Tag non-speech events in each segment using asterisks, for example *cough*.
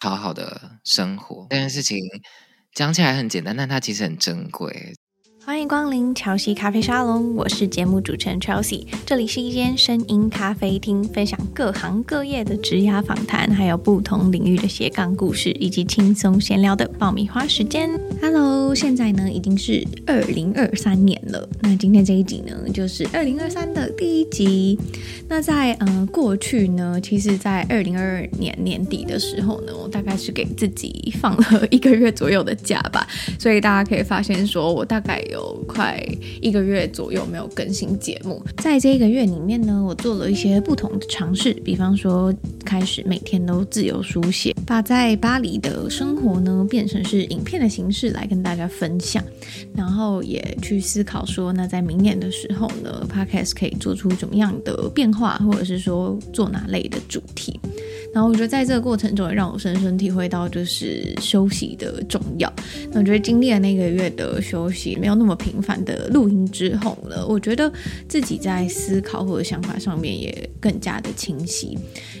好好的生活。这件事情讲起来很简单，但它其实很珍贵。欢迎光临乔西咖啡沙龙，我是节目主持人 Chelsea，这里是一间声音咖啡厅，分享各行各业的职涯访谈，还有不同领域的斜杠故事，以及轻松闲聊的爆米花时间。Hello，现在呢已经是二零二三年了，那今天这一集呢就是二零二三的第一集。那在呃过去呢，其实，在二零二二年年底的时候呢，我大概是给自己放了一个月左右的假吧，所以大家可以发现说我大概有。快一个月左右没有更新节目，在这一个月里面呢，我做了一些不同的尝试，比方说开始每天都自由书写，把在巴黎的生活呢变成是影片的形式来跟大家分享，然后也去思考说，那在明年的时候呢，Podcast 可以做出怎么样的变化，或者是说做哪类的主题。然后我觉得在这个过程中也让我深深体会到就是休息的重要。那我觉得经历了那个月的休息，没有那么频繁的录音之后呢，我觉得自己在思考或者想法上面也更加的清晰。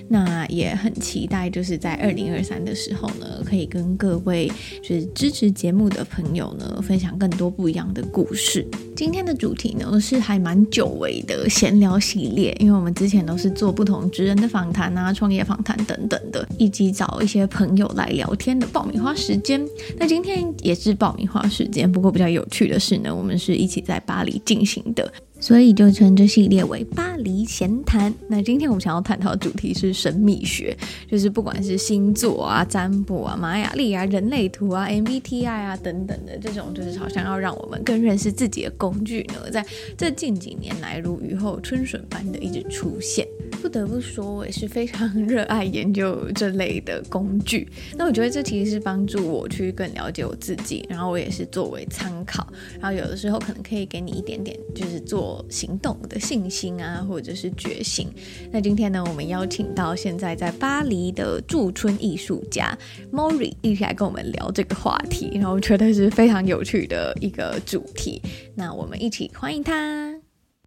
那也很期待就是在二零二三的时候呢，可以跟各位就是支持节目的朋友呢，分享更多不一样的故事。今天的主题呢是还蛮久违的闲聊系列，因为我们之前都是做不同职人的访谈啊，创业访谈。等等的，以及找一些朋友来聊天的爆米花时间。那今天也是爆米花时间，不过比较有趣的是呢，我们是一起在巴黎进行的，所以就称这系列为巴黎闲谈。那今天我们想要探讨的主题是神秘学，就是不管是星座啊、占卜啊、玛雅历啊、人类图啊、MBTI 啊等等的这种，就是好像要让我们更认识自己的工具呢，在这近几年来如雨后春笋般的一直出现。不得不说，我也是非常热爱研究这类的工具。那我觉得这其实是帮助我去更了解我自己，然后我也是作为参考，然后有的时候可能可以给你一点点就是做行动的信心啊，或者是觉醒。那今天呢，我们邀请到现在在巴黎的驻村艺术家 Mori 一起来跟我们聊这个话题，然后我觉得是非常有趣的一个主题。那我们一起欢迎他。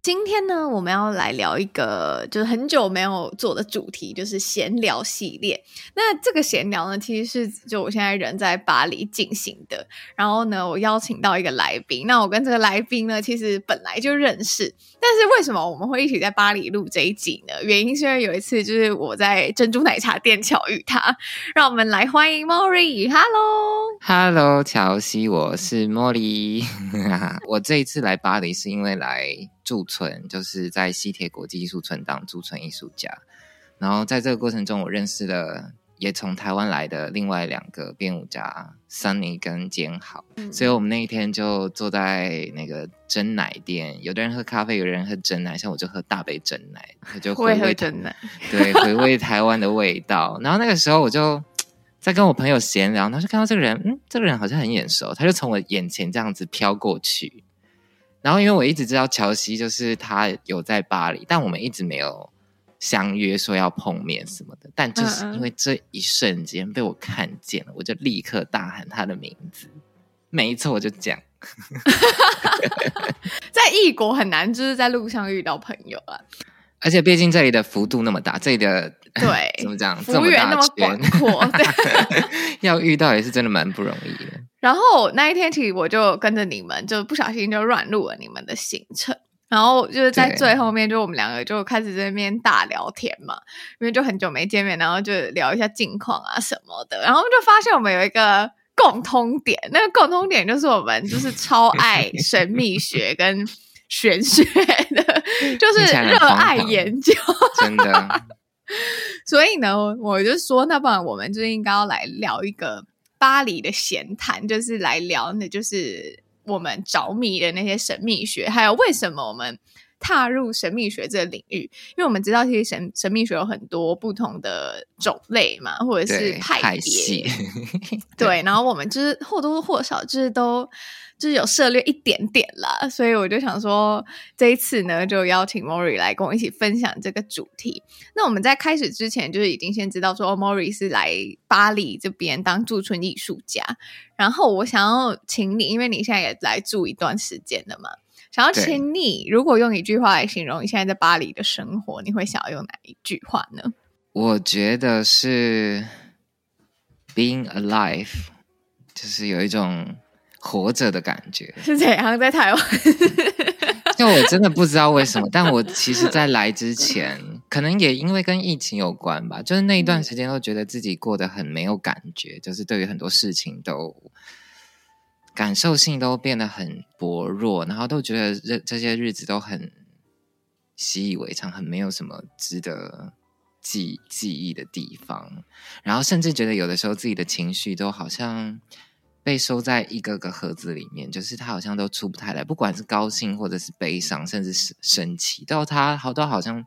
今天呢，我们要来聊一个就是很久没有做的主题，就是闲聊系列。那这个闲聊呢，其实是就我现在人在巴黎进行的。然后呢，我邀请到一个来宾。那我跟这个来宾呢，其实本来就认识。但是为什么我们会一起在巴黎录这一集呢？原因是因为有一次就是我在珍珠奶茶店巧遇他。让我们来欢迎 Mori。Hello，Hello，乔西，我是 Mori。*laughs* 我这一次来巴黎是因为来。驻村就是在西铁国际艺术村当驻村艺术家，然后在这个过程中，我认识了也从台湾来的另外两个编舞家 Sunny 跟坚豪，嗯、所以我们那一天就坐在那个珍奶店，有的人喝咖啡，有的人喝珍奶，像我就喝大杯珍奶，我就回味会喝珍奶，对，回味台湾的味道。然后那个时候我就在跟我朋友闲聊，然后就看到这个人，嗯，这个人好像很眼熟，他就从我眼前这样子飘过去。然后，因为我一直知道乔西就是他有在巴黎，但我们一直没有相约说要碰面什么的。但就是因为这一瞬间被我看见了，我就立刻大喊他的名字。没错，我就讲，*laughs* 在异国很难，就是在路上遇到朋友啊。而且毕竟这里的幅度那么大，这里的对 *laughs* 怎么讲，幅员那么广阔，*laughs* 要遇到也是真的蛮不容易的。然后那一天起，我就跟着你们，就不小心就乱入了你们的行程。然后就是在最后面，就我们两个就开始在那边大聊天嘛，因为就很久没见面，然后就聊一下近况啊什么的。然后就发现我们有一个共通点，那个共通点就是我们就是超爱 *laughs* 神秘学跟玄学的，就是热爱研究，真的。所以呢，我就说，那不然我们就应该要来聊一个。巴黎的闲谈，就是来聊，那就是我们着迷的那些神秘学，还有为什么我们踏入神秘学这个领域？因为我们知道，其实神神秘学有很多不同的种类嘛，或者是派别。对，对，*laughs* 然后我们就是或多或少就是都。是有涉猎一点点啦，所以我就想说，这一次呢，就邀请 Mori 来跟我一起分享这个主题。那我们在开始之前，就是已经先知道说，哦，Mori 是来巴黎这边当驻村艺术家。然后我想要请你，因为你现在也来住一段时间了嘛，想要请你，如果用一句话来形容你现在在巴黎的生活，你会想要用哪一句话呢？我觉得是 being alive，就是有一种活着的感觉。是怎样在台湾？*laughs* 就我真的不知道为什么，但我其实，在来之前，可能也因为跟疫情有关吧，就是那一段时间都觉得自己过得很没有感觉，就是对于很多事情都感受性都变得很薄弱，然后都觉得这这些日子都很习以为常，很没有什么值得记记忆的地方，然后甚至觉得有的时候自己的情绪都好像。被收在一个个盒子里面，就是他好像都出不太来，不管是高兴或者是悲伤，甚至是生气，到他好多好像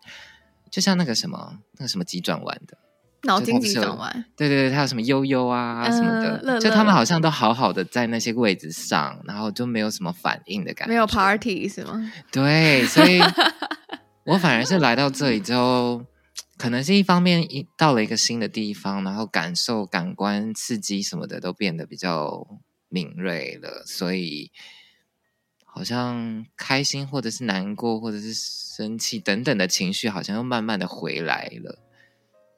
就像那个什么那个什么急转弯的脑筋急转弯，对对对，他有什么悠悠啊、呃、什么的乐乐，就他们好像都好好的在那些位置上，然后就没有什么反应的感觉，没有 party 是吗？对，所以我反而是来到这里之后。可能是一方面，一到了一个新的地方，然后感受、感官刺激什么的都变得比较敏锐了，所以好像开心或者是难过或者是生气等等的情绪，好像又慢慢的回来了。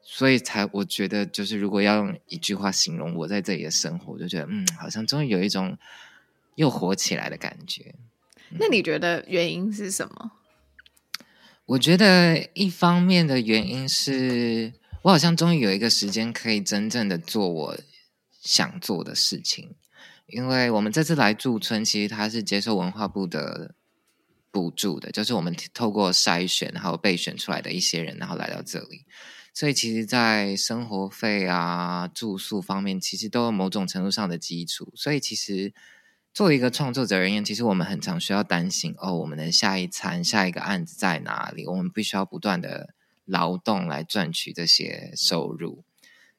所以才我觉得，就是如果要用一句话形容我在这里的生活，我就觉得嗯，好像终于有一种又活起来的感觉。嗯。那你觉得原因是什么？我觉得一方面的原因是我好像终于有一个时间可以真正的做我想做的事情，因为我们这次来驻村，其实它是接受文化部的补助的，就是我们透过筛选然后被选出来的一些人，然后来到这里，所以其实，在生活费啊、住宿方面，其实都有某种程度上的基础，所以其实。作为一个创作者而言，其实我们很常需要担心哦，我们的下一餐、下一个案子在哪里？我们必须要不断的劳动来赚取这些收入。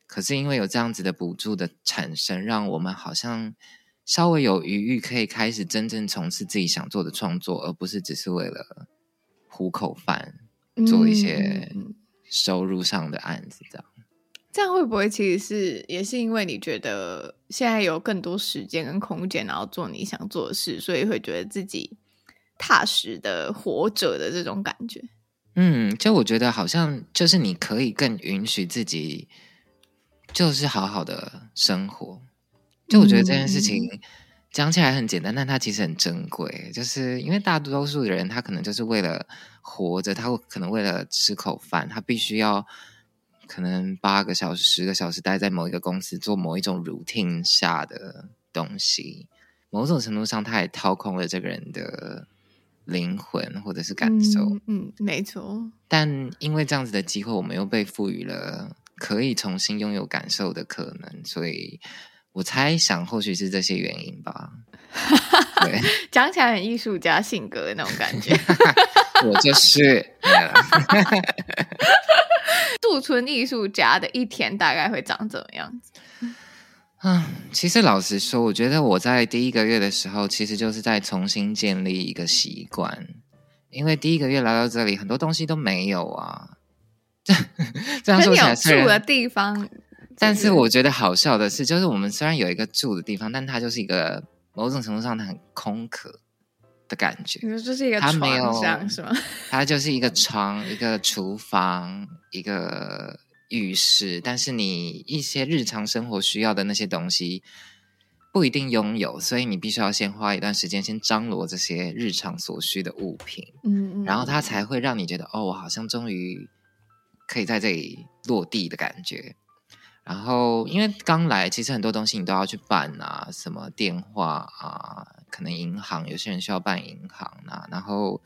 可是因为有这样子的补助的产生，让我们好像稍微有余裕，可以开始真正从事自己想做的创作，而不是只是为了糊口饭，做一些收入上的案子这样。这样会不会其实是也是因为你觉得现在有更多时间跟空间，然后做你想做的事，所以会觉得自己踏实的活着的这种感觉？嗯，就我觉得好像就是你可以更允许自己，就是好好的生活。就我觉得这件事情讲起来很简单，但它其实很珍贵。就是因为大多数的人，他可能就是为了活着，他会可能为了吃口饭，他必须要。可能八个小时、十个小时待在某一个公司做某一种 routine 下的东西，某种程度上，他也掏空了这个人的灵魂或者是感受。嗯，嗯，没错。但因为这样子的机会，我们又被赋予了可以重新拥有感受的可能，所以我猜想，或许是这些原因吧。*laughs* 对，讲起来很艺术家性格的那种感觉。*laughs* 我就是。*laughs* 驻村艺术家的一天大概会长怎么样子？*sighs* 啊，其实老实说，我觉得我在第一个月的时候，其实就是在重新建立一个习惯。因为第一个月来到这里，很多东西都没有啊。*laughs* 这这样说起来，住的地方，但是我觉得好笑的是，就是我们虽然有一个住的地方，但它就是一个某种程度上它很空壳。的感觉，就是一个床，它没有是吗？*laughs* 它就是一个床，一个厨房，一个浴室，但是你一些日常生活需要的那些东西不一定拥有，所以你必须要先花一段时间先张罗这些日常所需的物品，嗯，嗯，然后它才会让你觉得哦，我好像终于可以在这里落地的感觉。然后，因为刚来，其实很多东西你都要去办啊，什么电话啊，可能银行有些人需要办银行啊。然后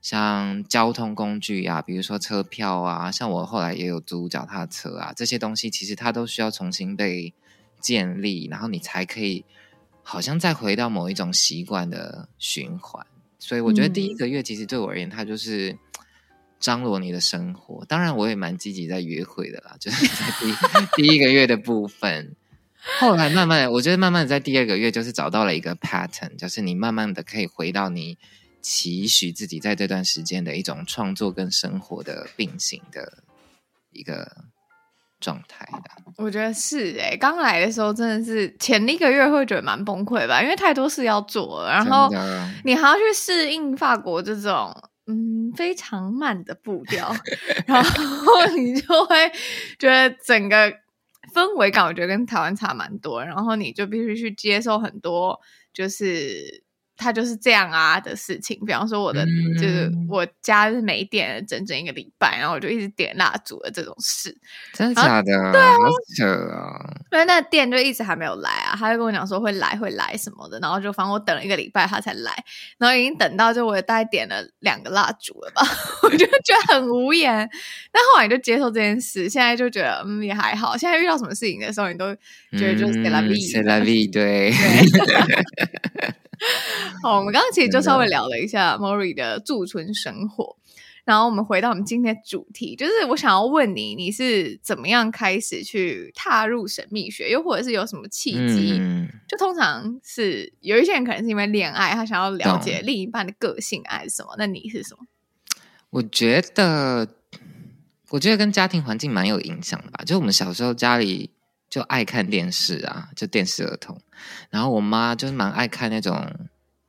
像交通工具呀、啊，比如说车票啊，像我后来也有租脚踏车啊，这些东西其实它都需要重新被建立，然后你才可以好像再回到某一种习惯的循环。所以我觉得第一个月其实对我而言，它就是。张罗你的生活，当然我也蛮积极在约会的啦，就是在第 *laughs* 第一个月的部分，*laughs* 后来慢慢，我觉得慢慢在第二个月就是找到了一个 pattern，就是你慢慢的可以回到你期许自己在这段时间的一种创作跟生活的并行的一个状态的。我觉得是哎、欸，刚来的时候真的是前一个月会觉得蛮崩溃吧，因为太多事要做了，然后你还要去适应法国这种。嗯，非常慢的步调，*laughs* 然后你就会觉得整个氛围感，我觉得跟台湾差蛮多。然后你就必须去接受很多，就是。他就是这样啊的事情，比方说我的、嗯、就是我家是没电了整整一个礼拜，然后我就一直点蜡烛的这种事，真的假的？对啊，好扯啊！因为那电就一直还没有来啊，他就跟我讲说会来会来什么的，然后就反正我等了一个礼拜他才来，然后已经等到就我大概点了两个蜡烛了吧，*laughs* 我就觉得很无言。但后来就接受这件事，现在就觉得嗯也还好。现在遇到什么事情的时候，你都觉得就是 c'est la vie，c'est la vie，对。对 *laughs* *laughs* 好，我们刚刚其实就稍微聊了一下 Mori 的驻村生活，然后我们回到我们今天的主题，就是我想要问你，你是怎么样开始去踏入神秘学，又或者是有什么契机？嗯、就通常是有一些人可能是因为恋爱，他想要了解另一半的个性还是什么？那你是什么？我觉得，我觉得跟家庭环境蛮有影响的吧。就我们小时候家里。就爱看电视啊，就电视儿童。然后我妈就是蛮爱看那种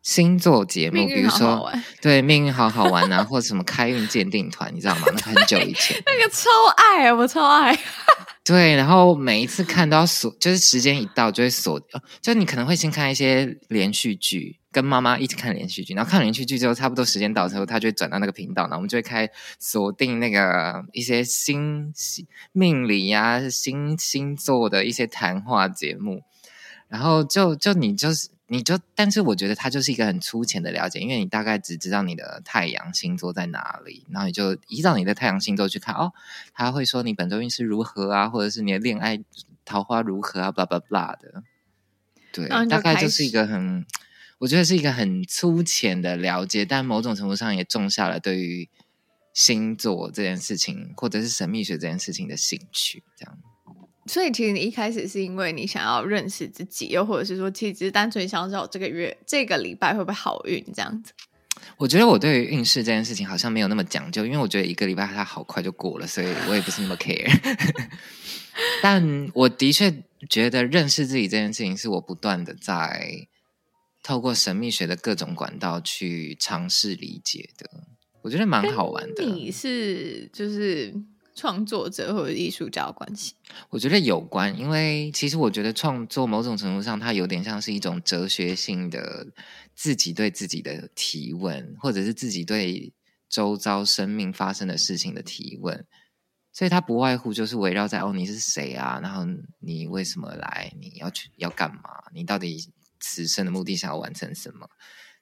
星座节目，比如说对命运好好玩啊，*laughs* 或者什么开运鉴定团，你知道吗？那很久以前，*laughs* 那个超爱啊，我超爱。*laughs* 对，然后每一次看都要锁，就是时间一到就会锁。就你可能会先看一些连续剧，跟妈妈一起看连续剧，然后看连续剧之后，差不多时间到之后，他就会转到那个频道，然后我们就会开锁定那个一些星命理呀、啊、星星座的一些谈话节目，然后就就你就是。你就，但是我觉得它就是一个很粗浅的了解，因为你大概只知道你的太阳星座在哪里，然后你就依照你的太阳星座去看哦，他会说你本周运势如何啊，或者是你的恋爱桃花如何啊，blah blah blah 的，对，大概就是一个很，我觉得是一个很粗浅的了解，但某种程度上也种下了对于星座这件事情或者是神秘学这件事情的兴趣，这样。所以，其实你一开始是因为你想要认识自己，又或者是说，其实只是单纯想知道这个月、这个礼拜会不会好运这样子。我觉得我对于运势这件事情好像没有那么讲究，因为我觉得一个礼拜它好快就过了，所以我也不是那么 care。*laughs* 但我的确觉得认识自己这件事情，是我不断的在透过神秘学的各种管道去尝试理解的。我觉得蛮好玩的。你是就是。创作者或者艺术家的关系，我觉得有关，因为其实我觉得创作某种程度上，它有点像是一种哲学性的自己对自己的提问，或者是自己对周遭生命发生的事情的提问，所以它不外乎就是围绕在哦，你是谁啊？然后你为什么来？你要去要干嘛？你到底此生的目的想要完成什么？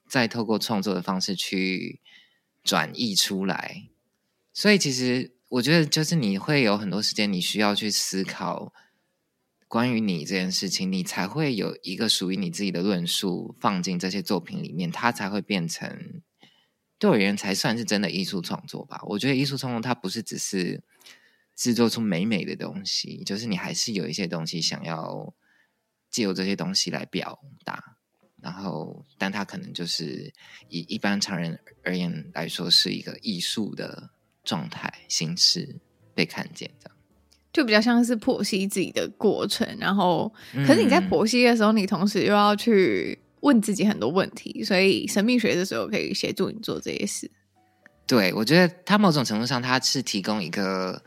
再透过创作的方式去转译出来，所以其实。我觉得就是你会有很多时间，你需要去思考关于你这件事情，你才会有一个属于你自己的论述放进这些作品里面，它才会变成对我而言才算是真的艺术创作吧。我觉得艺术创作它不是只是制作出美美的东西，就是你还是有一些东西想要借由这些东西来表达，然后但它可能就是以一般常人而言来说是一个艺术的。状态形式被看见，这样就比较像是剖析自己的过程。然后，可是你在剖析的时候，嗯、你同时又要去问自己很多问题，所以神秘学的时候可以协助你做这些事。对，我觉得它某种程度上，它是提供一个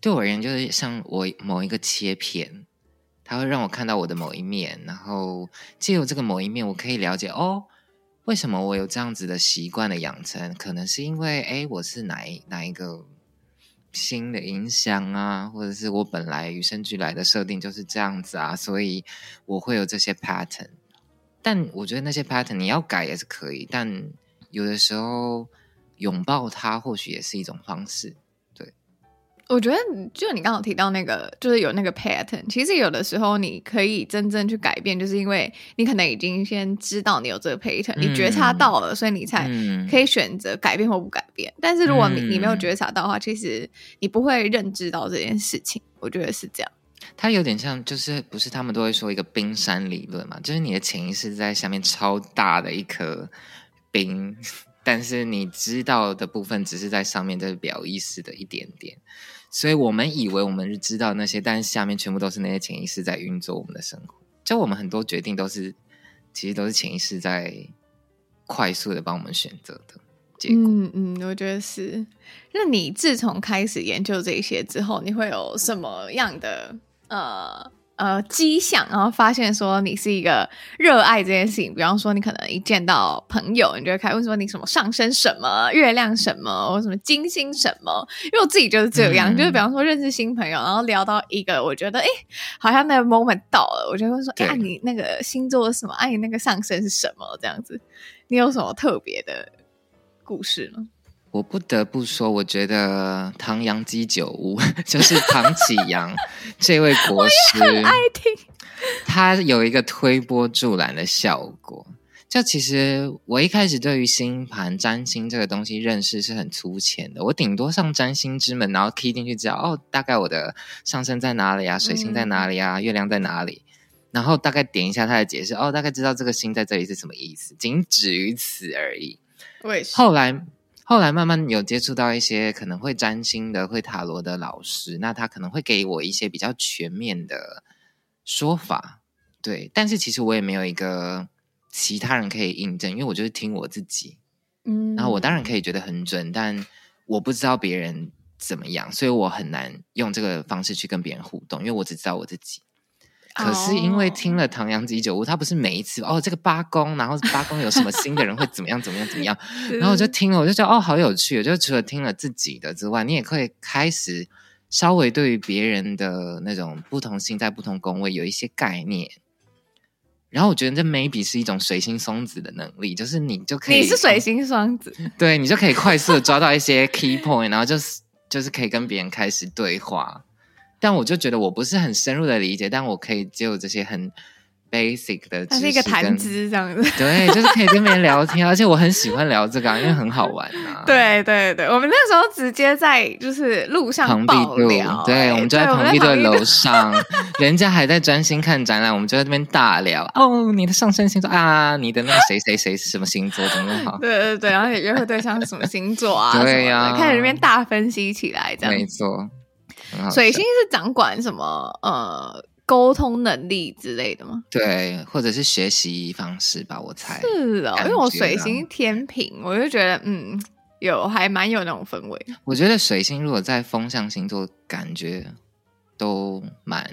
对我而言，就是像我某一个切片，它会让我看到我的某一面，然后借由这个某一面，我可以了解哦。为什么我有这样子的习惯的养成？可能是因为，哎，我是哪一哪一个新的影响啊，或者是我本来与生俱来的设定就是这样子啊，所以我会有这些 pattern。但我觉得那些 pattern 你要改也是可以，但有的时候拥抱它或许也是一种方式。我觉得，就你刚刚提到那个，就是有那个 pattern。其实有的时候，你可以真正去改变，就是因为你可能已经先知道你有这个 pattern，你觉察到了，嗯、所以你才可以选择改变或不改变。嗯、但是如果你你没有觉察到的话，其实你不会认知到这件事情。我觉得是这样。它有点像，就是不是他们都会说一个冰山理论嘛？就是你的潜意识在下面超大的一颗冰，*laughs* 但是你知道的部分只是在上面，这是表意识的一点点。所以我们以为我们是知道那些，但是下面全部都是那些潜意识在运作我们的生活。就我们很多决定都是，其实都是潜意识在快速的帮我们选择的结果。嗯嗯，我觉得是。那你自从开始研究这些之后，你会有什么样的呃。呃，迹象，然后发现说你是一个热爱这件事情。比方说，你可能一见到朋友，你就会开始问说你什么上升什么，月亮什么，或什么金星什么。因为我自己就是这样，嗯、就是比方说认识新朋友，然后聊到一个，我觉得哎，好像那个 moment 到了，我就会说，哎，啊、你那个星座是什么？哎、啊，你那个上升是什么？这样子，你有什么特别的故事吗？我不得不说，我觉得唐扬鸡酒屋就是唐启阳这位国 *laughs* 师，很爱听。他有一个推波助澜的效果。就其实我一开始对于星盘占星这个东西认识是很粗浅的，我顶多上占星之门，然后 key 进去知道哦，大概我的上升在哪里啊，水星在哪里啊，嗯、月亮在哪里，然后大概点一下他的解释，哦，大概知道这个星在这里是什么意思，仅止于此而已。后来。后来慢慢有接触到一些可能会占星的、会塔罗的老师，那他可能会给我一些比较全面的说法，对。但是其实我也没有一个其他人可以印证，因为我就是听我自己，嗯。然后我当然可以觉得很准，但我不知道别人怎么样，所以我很难用这个方式去跟别人互动，因为我只知道我自己。可是因为听了唐阳鸡酒屋，他不是每一次哦，这个八宫，然后八宫有什么新的人会怎么样怎么样怎么样，*laughs* 然后我就听了，我就觉得哦，好有趣。就除了听了自己的之外，你也可以开始稍微对于别人的那种不同星在不同宫位有一些概念。然后我觉得这 maybe 是一种水星双子的能力，就是你就可以，你是水星双子，对，你就可以快速的抓到一些 key point，然后就是就是可以跟别人开始对话。但我就觉得我不是很深入的理解，但我可以就这些很 basic 的它是一个谈资这样子，*laughs* 对，就是可以跟别人聊天，而且我很喜欢聊这个，因为很好玩啊。*laughs* 对对对，我们那时候直接在就是路上爆聊，对，我们就在旁壁的楼 *laughs* 上，人家还在专心看展览，我们就在那边大聊。哦，你的上升星座啊，你的那个谁谁谁是什么星座，怎么好？对对对，然后你约会对象是什么星座啊？对呀，开始那边大分析起来，这样没错。水星是掌管什么？呃，沟通能力之类的吗？对，或者是学习方式吧，我猜是哦。因为我水星天平，我就觉得嗯，有还蛮有那种氛围。我觉得水星如果在风象星座，感觉都蛮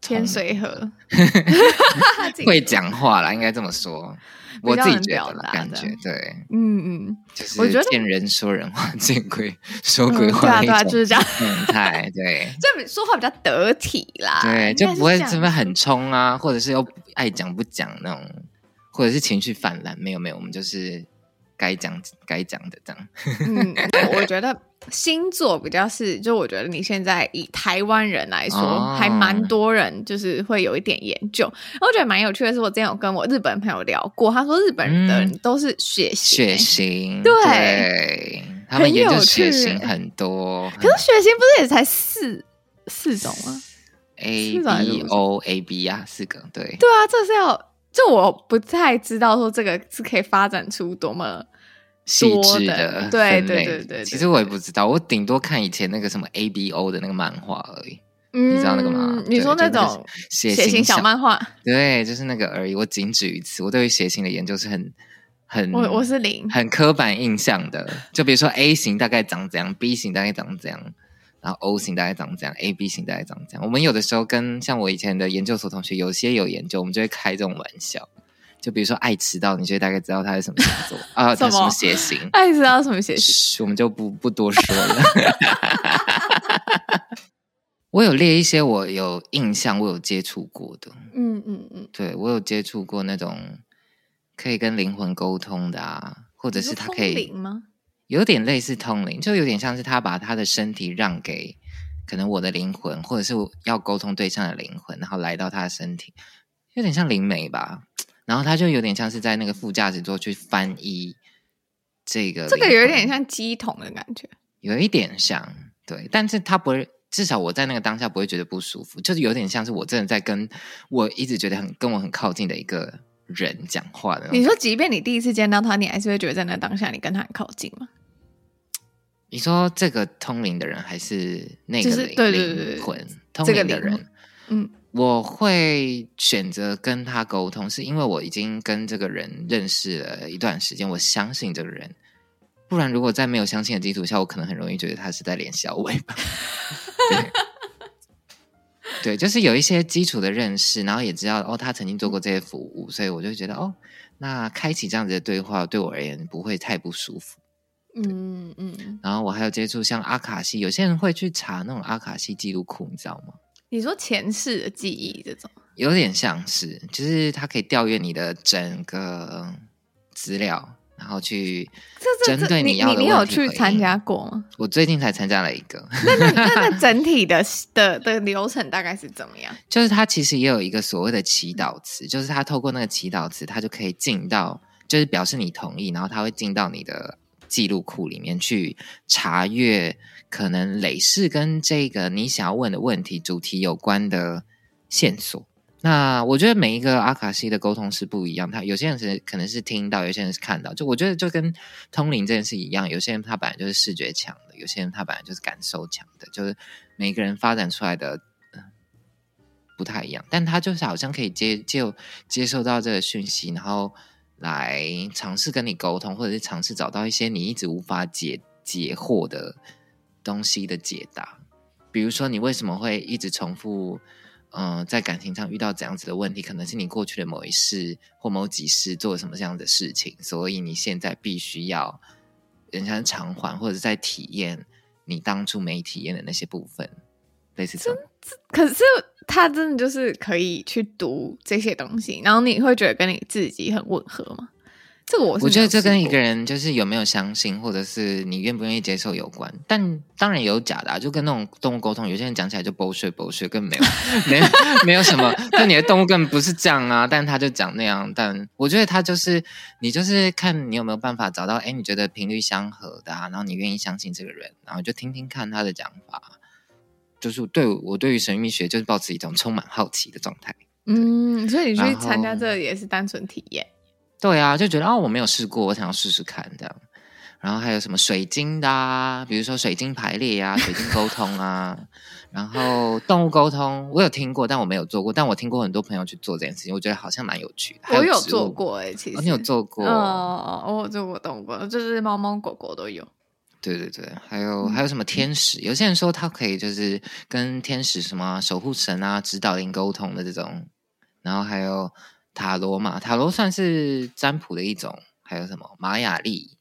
天水和，*laughs* *laughs* 会讲话啦，应该这么说。我自己觉得的感觉，对，嗯嗯，就是我觉得见人说人话，*laughs* 见鬼说鬼话，对啊对啊，就是这样状态，对，这说话比较得体啦，对，就不会这么很冲啊，或者是又爱讲不讲那种，或者是情绪泛滥，没有没有，我们就是。该讲该讲的这样，嗯，我觉得星座比较是，就我觉得你现在以台湾人来说，哦、还蛮多人就是会有一点研究。我觉得蛮有趣的是，我之前有跟我日本朋友聊过，他说日本人的人都是血型，血型对，对他们研究血型很多。可是血型不是也才四四种吗？A B O A B 啊，四个，对，对啊，这是要。就我不太知道说这个是可以发展出多么细致的，对对对对。其实我也不知道，我顶多看以前那个什么 A B O 的那个漫画而已。嗯你知道那个吗？你说那种血型小漫画？对，就是那个而已。我仅止于此。我对于血型的研究是很很我我是零，很刻板印象的。就比如说 A 型大概长怎样，B 型大概长怎样。然后 O 型大概长这样，A B 型大概长这样。我们有的时候跟像我以前的研究所同学，有些有研究，我们就会开这种玩笑。就比如说爱迟到，你就大概知道他是什么星座啊，*laughs* 他什么血型？爱迟到什么血型？我们就不不多说了。*laughs* 我有列一些我有印象，我有接触过的。嗯嗯嗯，对，我有接触过那种可以跟灵魂沟通的啊，或者是他可以吗？有点类似通灵，就有点像是他把他的身体让给可能我的灵魂，或者是要沟通对象的灵魂，然后来到他的身体，有点像灵媒吧。然后他就有点像是在那个副驾驶座去翻译这个，这个有点像鸡桶的感觉，有一点像，对。但是他不会，至少我在那个当下不会觉得不舒服，就是有点像是我真的在跟我一直觉得很跟我很靠近的一个。人讲话的，你说，即便你第一次见到他，你还是会觉得在那当下你跟他很靠近吗？你说这个通灵的人还是那个灵、就是、对对对对灵魂通灵的人？嗯，我会选择跟他沟通，是因为我已经跟这个人认识了一段时间，我相信这个人。不然，如果在没有相信的基础下，我可能很容易觉得他是在连小尾巴。对对，就是有一些基础的认识，然后也知道哦，他曾经做过这些服务，所以我就觉得哦，那开启这样子的对话对我而言不会太不舒服。嗯嗯。然后我还有接触像阿卡西，有些人会去查那种阿卡西记录库，你知道吗？你说前世的记忆这种，有点像是，就是它可以调阅你的整个资料。然后去针对你要的你有去参加过吗？我最近才参加了一个。那那那 *laughs* 那整体的的的流程大概是怎么样？就是它其实也有一个所谓的祈祷词，就是他透过那个祈祷词，他就可以进到，就是表示你同意，然后他会进到你的记录库里面去查阅，可能累世跟这个你想要问的问题主题有关的线索。那我觉得每一个阿卡西的沟通是不一样，他有些人是可能是听到，有些人是看到。就我觉得就跟通灵这件事一样，有些人他本来就是视觉强的，有些人他本来就是感受强的，就是每个人发展出来的不太一样。但他就是好像可以接就接受到这个讯息，然后来尝试跟你沟通，或者是尝试找到一些你一直无法解解惑的东西的解答。比如说，你为什么会一直重复？嗯、在感情上遇到这样子的问题，可能是你过去的某一世或某几世做了什么这样的事情，所以你现在必须要人家偿还，或者在体验你当初没体验的那些部分，类似这种。可是他真的就是可以去读这些东西，然后你会觉得跟你自己很吻合吗？这个我是，我觉得这跟一个人就是有没有相信，或者是你愿不愿意接受有关。但当然也有假的啊，就跟那种动物沟通，有些人讲起来就 bullshit bullshit，根本没有 *laughs* 没有 *laughs* 没有什么，就你的动物根本不是这样啊。但他就讲那样，但我觉得他就是你就是看你有没有办法找到，哎，你觉得频率相合的啊，然后你愿意相信这个人，然后就听听看他的讲法。就是对我对于神秘学就是保持一种充满好奇的状态。嗯，所以你去参加这个也是单纯体验。对啊，就觉得哦，我没有试过，我想要试试看这样。然后还有什么水晶的啊，比如说水晶排列啊，水晶沟通啊。然后动物沟通，我有听过，但我没有做过。但我听过很多朋友去做这件事情，我觉得好像蛮有趣的。我有做过哎、欸，其实、哦、你有做过？哦，我有做过动物沟通，就是猫猫狗狗都有。对对对，还有还有什么天使？有些人说他可以就是跟天使什么守护神啊、指导灵沟通的这种。然后还有。塔罗嘛，塔罗算是占卜的一种，还有什么玛雅历？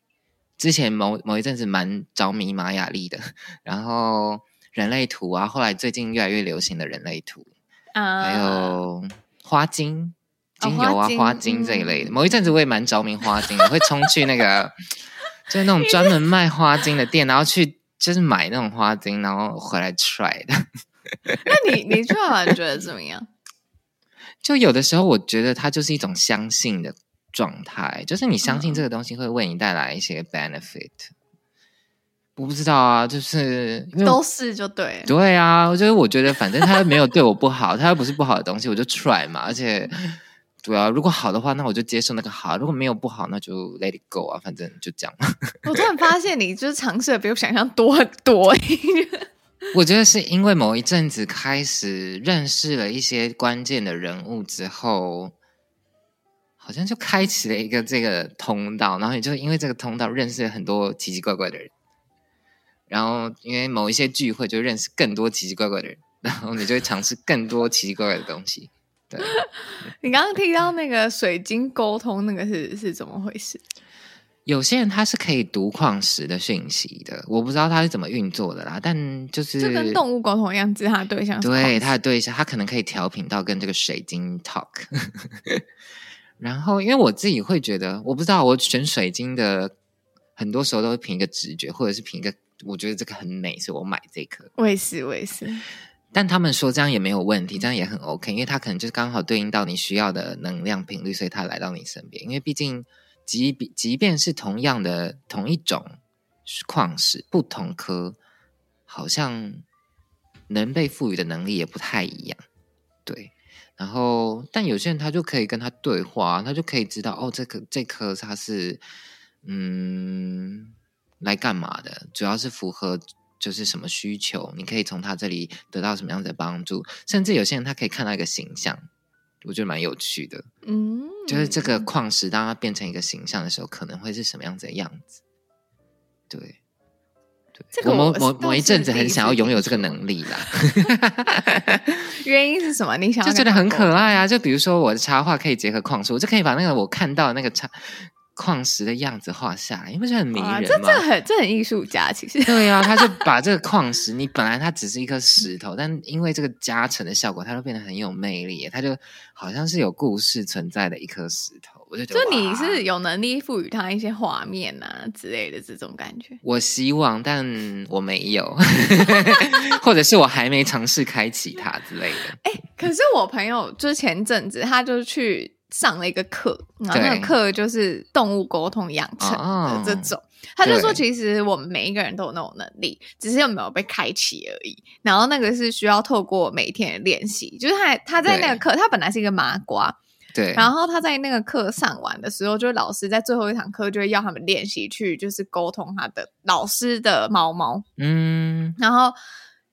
之前某某一阵子蛮着迷玛雅历的，然后人类图啊，后来最近越来越流行的人类图，啊，还有花精、精油啊、哦、花精，花精这一类的。某一阵子我也蛮着迷花精我，会冲去那个就是那种专门卖花精的店，然后去就是买那种花精，然后回来 try 的。那你你 try 完觉得怎么样？*laughs* 就有的时候，我觉得它就是一种相信的状态，就是你相信这个东西会为你带来一些 benefit。嗯、我不知道啊，就是都是就对，对啊，我觉得我觉得反正它没有对我不好，它又不是不好的东西，我就 try 嘛。而且，对啊，如果好的话，那我就接受那个好；如果没有不好，那就 let it go 啊，反正就这样。*laughs* 我突然发现，你就是尝试的比我想象多很多。*laughs* 我觉得是因为某一阵子开始认识了一些关键的人物之后，好像就开启了一个这个通道，然后也就因为这个通道认识了很多奇奇怪怪的人，然后因为某一些聚会就认识更多奇奇怪怪的人，然后你就会尝试更多奇奇怪怪的东西。对，*laughs* 你刚刚提到那个水晶沟通，那个是是怎么回事？有些人他是可以读矿石的讯息的，我不知道他是怎么运作的啦。但就是就跟动物沟通一样，是他的对象，对他的对象，他可能可以调频到跟这个水晶 talk。*laughs* 然后，因为我自己会觉得，我不知道我选水晶的很多时候都是凭一个直觉，或者是凭一个我觉得这个很美，所以我买这颗。我也是，我也是。但他们说这样也没有问题，这样也很 OK，因为他可能就是刚好对应到你需要的能量频率，所以他来到你身边。因为毕竟。即便即便是同样的同一种矿石，不同颗，好像能被赋予的能力也不太一样，对。然后，但有些人他就可以跟他对话，他就可以知道哦，这颗这颗它是嗯来干嘛的？主要是符合就是什么需求？你可以从他这里得到什么样子的帮助？甚至有些人他可以看到一个形象。我觉得蛮有趣的，嗯，就是这个矿石当它变成一个形象的时候，可能会是什么样子的样子？对，这个我某某某一阵子很想要拥有这个能力啦。*laughs* 原因是什么？你想要就觉得很可爱啊！就比如说我的插画可以结合矿石，我就可以把那个我看到的那个插矿石的样子画下来，你不觉得很迷人吗？这这很这很艺术家，其实对啊，他就把这个 *laughs* 矿石，你本来它只是一颗石头，但因为这个加成的效果，它就变得很有魅力，它就好像是有故事存在的一颗石头。我就觉得，就你是有能力赋予它一些画面啊之类的这种感觉。我希望，但我没有，*laughs* 或者是我还没尝试开启它之类的。哎、欸，可是我朋友就前阵子他就去。上了一个课，然后那个课就是动物沟通养成的这种。他就说，其实我们每一个人都有那种能力，只是有没有被开启而已。然后那个是需要透过每天的练习。就是他他在那个课，他本来是一个麻瓜，对。然后他在那个课上完的时候，就是老师在最后一堂课就会要他们练习去，就是沟通他的老师的猫猫。嗯。然后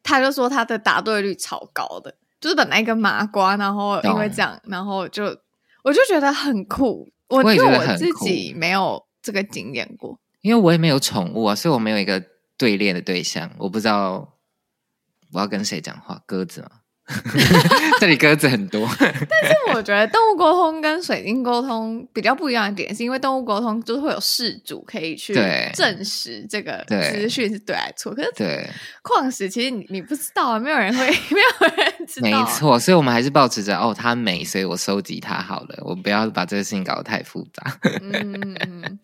他就说他的答对率超高的，就是本来一个麻瓜，然后因为这样，然后就。我就觉得很酷，我觉得我自己没有这个经验过，因为我也没有宠物啊，所以我没有一个对练的对象，我不知道我要跟谁讲话，鸽子吗？*laughs* 这里鸽子很多，但是我觉得动物沟通跟水晶沟通比较不一样的点，是因为动物沟通就是会有事主可以去证实这个资讯是对还是错。可是对矿石，其实你你不知道啊，没有人会，*laughs* 没有人知道。没错，所以我们还是保持着哦，它美，所以我收集它好了，我不要把这个事情搞得太复杂。嗯嗯。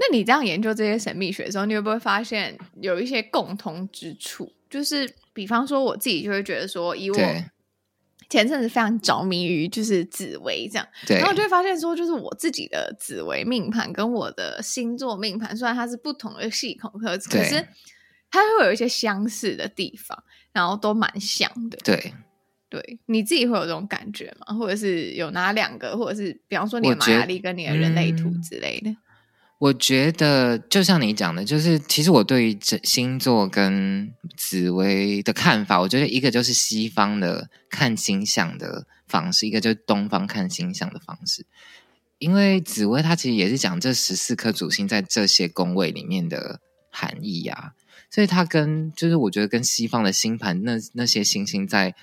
那你这样研究这些神秘学的时候，你会不会发现有一些共通之处？就是。比方说，我自己就会觉得说，以我前阵子非常着迷于就是紫薇这样，然后我就会发现说，就是我自己的紫薇命盘跟我的星座命盘，虽然它是不同的系统，可可是它会有一些相似的地方，然后都蛮像的。对，对，你自己会有这种感觉吗？或者是有哪两个，或者是比方说你的玛雅历跟你的人类图之类的？我觉得就像你讲的，就是其实我对于这星座跟紫微的看法，我觉得一个就是西方的看星象的方式，一个就是东方看星象的方式。因为紫微它其实也是讲这十四颗主星在这些宫位里面的含义呀，所以它跟就是我觉得跟西方的星盘那那些星星在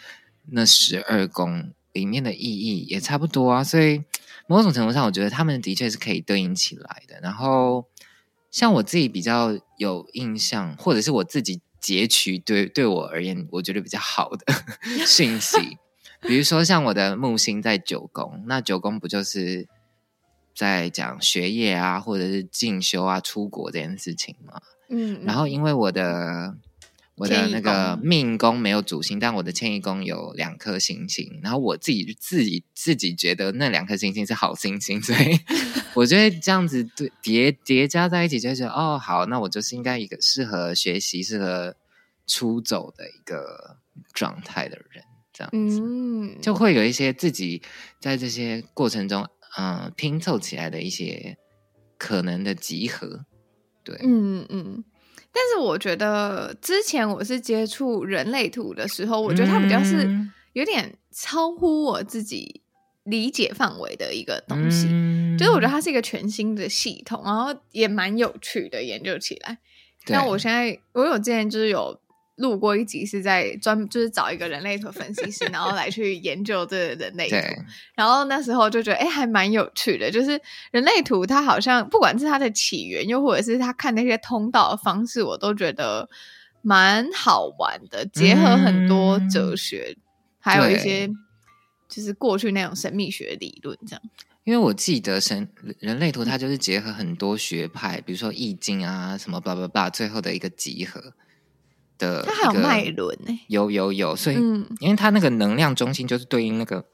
那十二宫里面的意义也差不多啊，所以。某种程度上，我觉得他们的确是可以对应起来的。然后，像我自己比较有印象，或者是我自己截取对对我而言，我觉得比较好的 *laughs* 讯息，比如说像我的木星在九宫，那九宫不就是在讲学业啊，或者是进修啊、出国这件事情吗？嗯，然后因为我的。我的那个命宫没有主星，但我的迁移宫有两颗星星。然后我自己自己自己觉得那两颗星星是好星星，所以 *laughs* 我觉得这样子对叠叠加在一起，就觉得哦，好，那我就是应该一个适合学习、适合出走的一个状态的人，这样子，嗯，就会有一些自己在这些过程中，嗯、呃，拼凑起来的一些可能的集合，对，嗯嗯。但是我觉得之前我是接触人类图的时候，我觉得它比较是有点超乎我自己理解范围的一个东西，嗯、就是我觉得它是一个全新的系统，然后也蛮有趣的研究起来。那我现在我有之前就是有。录过一集是在专就是找一个人类图分析师，然后来去研究这个人类图。对然后那时候就觉得，哎，还蛮有趣的。就是人类图，它好像不管是它的起源，又或者是他看那些通道的方式，我都觉得蛮好玩的。结合很多哲学，嗯、还有一些就是过去那种神秘学理论，这样。因为我记得神人类图，它就是结合很多学派，比如说易经啊，什么巴拉巴拉，最后的一个集合。的它还有脉轮呢，有有有，所以、嗯、因为它那个能量中心就是对应那个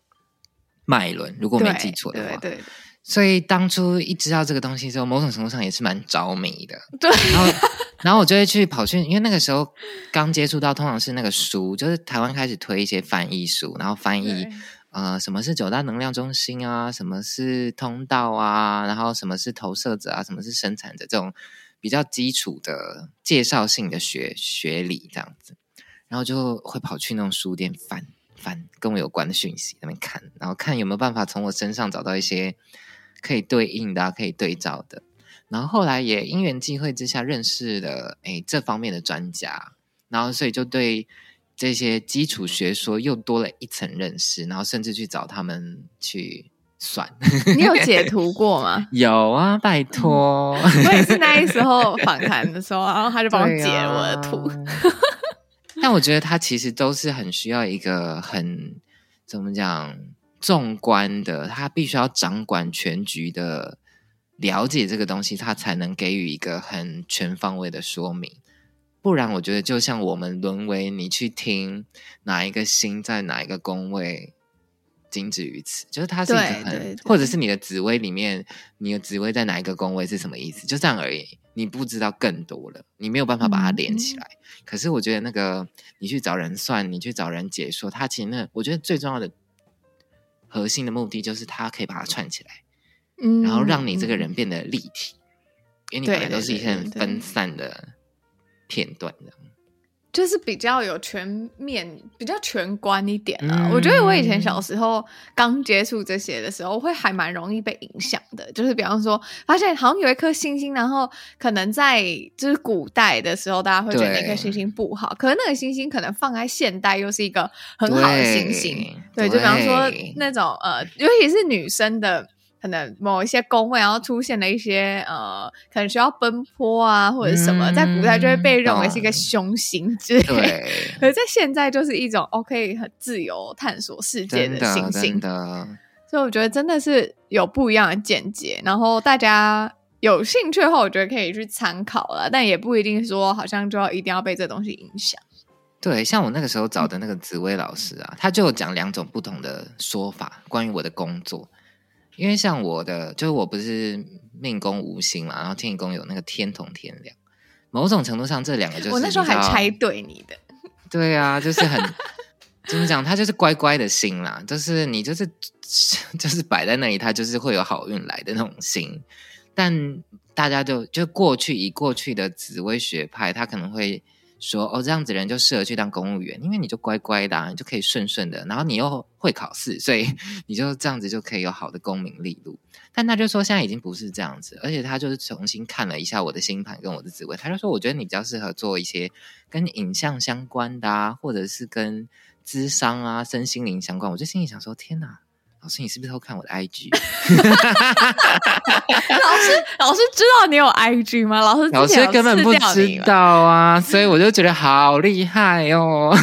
脉轮，如果没记错的话，对，对，对，所以当初一知道这个东西之后，某种程度上也是蛮着迷的。对，然后然后我就会去跑去，因为那个时候刚接触到，通常是那个书，就是台湾开始推一些翻译书，然后翻译对。呃什么是九大能量中心啊，什么是通道啊，然后什么是投射者啊，什么是生产者这种。比较基础的介绍性的学学理这样子，然后就会跑去那种书店翻翻跟我有关的讯息那边看，然后看有没有办法从我身上找到一些可以对应的、啊、可以对照的。然后后来也因缘际会之下认识了诶这方面的专家，然后所以就对这些基础学说又多了一层认识，然后甚至去找他们去算。*laughs* 你有解图过吗？*laughs* 有啊，拜托，嗯、我也是那时候访谈的时候，然后他就帮我解了我的图。啊、*laughs* 但我觉得他其实都是很需要一个很怎么讲？纵观的，他必须要掌管全局的了解这个东西，他才能给予一个很全方位的说明。不然，我觉得就像我们沦为你去听哪一个星在哪一个宫位，仅止于此。就是它是一个很，或者是你的紫薇里面，你的紫薇在哪一个宫位是什么意思？就这样而已。你不知道更多了，你没有办法把它连起来。嗯、可是，我觉得那个你去找人算，你去找人解说，他其实那我觉得最重要的。核心的目的就是他可以把它串起来，嗯，然后让你这个人变得立体，嗯、因为你本来都是一些很分散的片段的。就是比较有全面、比较全观一点啊。嗯、我觉得我以前小时候刚接触这些的时候，会还蛮容易被影响的。就是比方说，发现好像有一颗星星，然后可能在就是古代的时候，大家会觉得那颗星星不好，可是那个星星可能放在现代又是一个很好的星星。对，对，就比方说那种呃，尤其是女生的。可能某一些工位，然后出现了一些呃，可能需要奔波啊，或者什么，嗯、在古代就会被认为是一个凶星之类。对，*laughs* 可是在现在就是一种 OK 很自由探索世界的星星。所以我觉得真的是有不一样的见解。然后大家有兴趣的话，我觉得可以去参考了，但也不一定说好像就要一定要被这东西影响。对，像我那个时候找的那个紫薇老师啊，嗯、他就有讲两种不同的说法，关于我的工作。因为像我的，就是我不是命宫无星嘛，然后天乙宫有那个天同天梁，某种程度上这两个就是我那时候还猜对你的，对啊，就是很怎么讲，他就是乖乖的心啦，就是你就是 *laughs* 就是摆在那里，他就是会有好运来的那种心，但大家就就过去以过去的紫微学派，他可能会。说哦，这样子人就适合去当公务员，因为你就乖乖的，你就可以顺顺的，然后你又会考试，所以 *laughs* 你就这样子就可以有好的功名利禄。但他就说现在已经不是这样子，而且他就是重新看了一下我的星盘跟我的紫微，他就说我觉得你比较适合做一些跟影像相关的，或者是跟智商啊、身心灵相关。我就心里想说，天哪！老师，你是不是偷看我的 IG？*laughs* 老师，老师知道你有 IG 吗？老师，老师根本不知道啊，所以我就觉得好厉害哦，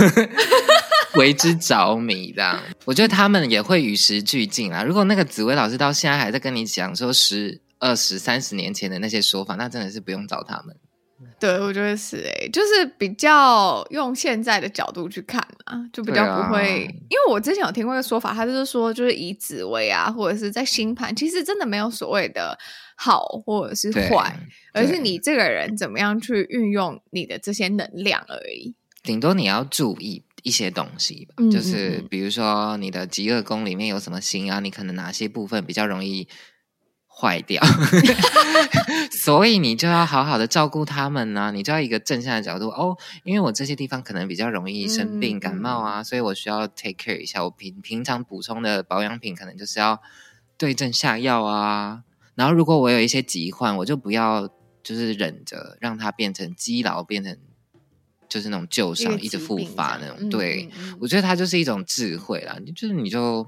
*laughs* 为之着迷这样。我觉得他们也会与时俱进啊。如果那个紫薇老师到现在还在跟你讲说十、二十、三十年前的那些说法，那真的是不用找他们。对，我觉得是哎、欸，就是比较用现在的角度去看啊，就比较不会。啊、因为我之前有听过一个说法，他就是说，就是以紫微啊，或者是在星盘，其实真的没有所谓的好或者是坏，而是你这个人怎么样去运用你的这些能量而已。顶多你要注意一些东西吧，嗯嗯嗯，就是比如说你的极恶宫里面有什么星啊，你可能哪些部分比较容易。坏掉，*laughs* 所以你就要好好的照顾他们呢、啊。你就要一个正向的角度哦，因为我这些地方可能比较容易生病、感冒啊，嗯、所以我需要 take care 一下。我平平常补充的保养品可能就是要对症下药啊。然后如果我有一些疾患，我就不要就是忍着让它变成积劳，变成就是那种旧伤，一直复发那种。对，嗯嗯嗯，我觉得它就是一种智慧啦。就是你就。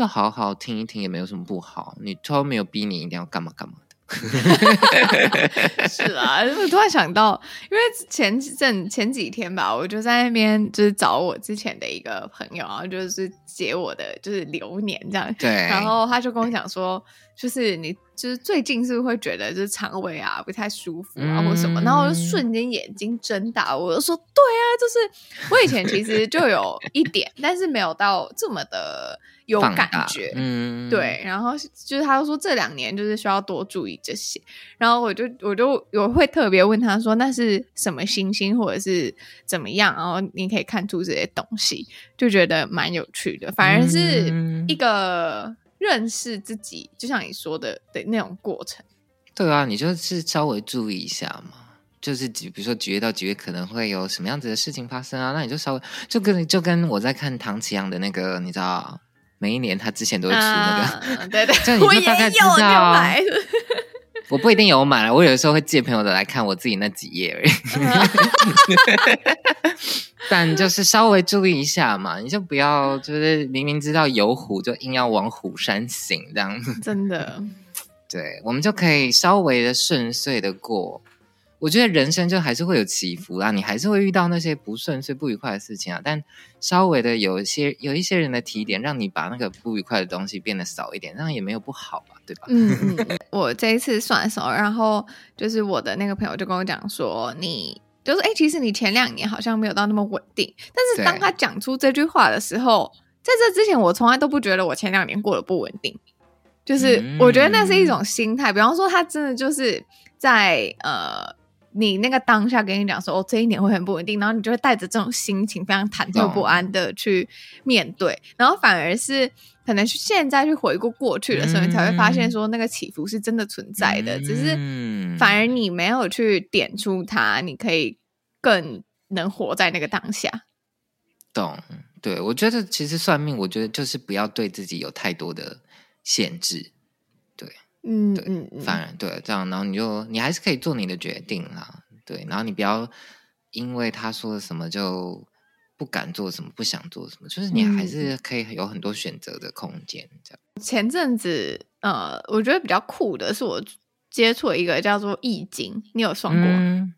就好好听一听也没有什么不好，你都没有逼你一定要干嘛干嘛的。*laughs* 是啊，我突然想到，因为前阵前几天吧，我就在那边就是找我之前的一个朋友，然后就是解我的就是流年这样。对。然后他就跟我讲说，就是你就是最近是不是会觉得就是肠胃啊不太舒服啊，或什么？嗯、然后我就瞬间眼睛睁大，我就说对啊，就是我以前其实就有一点，但是没有到这么的。有感觉，嗯，对，然后就是他说这两年就是需要多注意这些，然后我就我就我会特别问他说那是什么星星或者是怎么样，然后你可以看出这些东西，就觉得蛮有趣的，反而是一个认识自己，就像你说的的那种过程。对啊，你就是稍微注意一下嘛，就是几比如说几月到几月可能会有什么样子的事情发生啊，那你就稍微就跟就跟我在看唐奇阳的那个，你知道。每一年他之前都会出那个，啊、对对，*laughs* 这样你就大概知道。*laughs* 我不一定有买，我有的时候会借朋友的来看我自己那几页而已。*laughs* *laughs* 但就是稍微注意一下嘛，你就不要就是明明知道有虎，就硬要往虎山行这样子。真的，*laughs* 对，我们就可以稍微的顺遂的过。我觉得人生就还是会有起伏啦，你还是会遇到那些不顺遂、不愉快的事情啊。但稍微的有一些有一些人的提点，让你把那个不愉快的东西变得少一点，那样也没有不好吧，对吧？嗯 *laughs* 嗯。我这一次算的时候，然后就是我的那个朋友就跟我讲说，你就是哎，其实你前两年好像没有到那么稳定。但是当他讲出这句话的时候，在这之前我从来都不觉得我前两年过得不稳定。就是我觉得那是一种心态，嗯、比方说他真的就是在呃。你那个当下跟你讲说，哦，这一年会很不稳定，然后你就会带着这种心情，非常忐忑不安的去面对，嗯、然后反而是可能是现在去回顾过去的时候，嗯、你才会发现说那个起伏是真的存在的，嗯、只是反而你没有去点出它，你可以更能活在那个当下。懂，对，我觉得其实算命，我觉得就是不要对自己有太多的限制。嗯，对，嗯，反而对这样，然后你就你还是可以做你的决定啦，对，然后你不要因为他说什么就不敢做什么，不想做什么，就是你还是可以有很多选择的空间。这样，前阵子呃，我觉得比较酷的是我接触一个叫做易经，你有算过？嗯，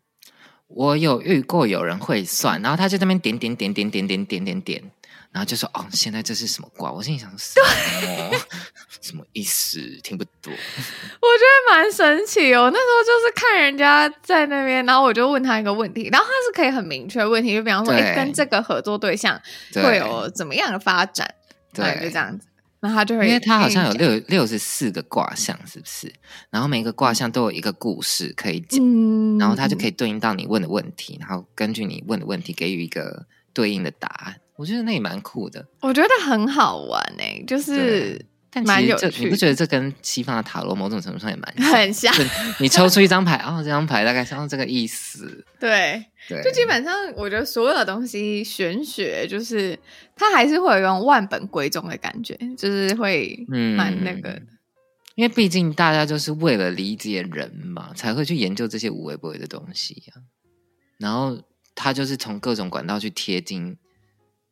我有遇过有人会算，然后他就在那边点点点点点点点点点。然后就说哦，现在这是什么卦？我心里想什么？对 *laughs* 什么意思？听不懂。*laughs* 我觉得蛮神奇哦。那时候就是看人家在那边，然后我就问他一个问题，然后他是可以很明确的问题，就比方说，哎，跟这个合作对象会有怎么样的发展？对，对，就这样子。然后他就会，因为他好像有六六十四个卦象，是不是？然后每个卦象都有一个故事可以讲，嗯、然后他就可以对应到你问的问题，然后根据你问的问题给予一个对应的答案。我觉得那也蛮酷的，我觉得很好玩哎、欸，就是蛮有趣。你不觉得这跟西方的塔罗某种程度上也蛮很像？你抽出一张牌，*laughs* 哦，这张牌大概像这个意思。对，对，就基本上我觉得所有的东西玄学，就是它还是会有一种万本归宗的感觉，就是会蛮那个、嗯。因为毕竟大家就是为了理解人嘛，才会去研究这些无微不微的东西啊。然后他就是从各种管道去贴近。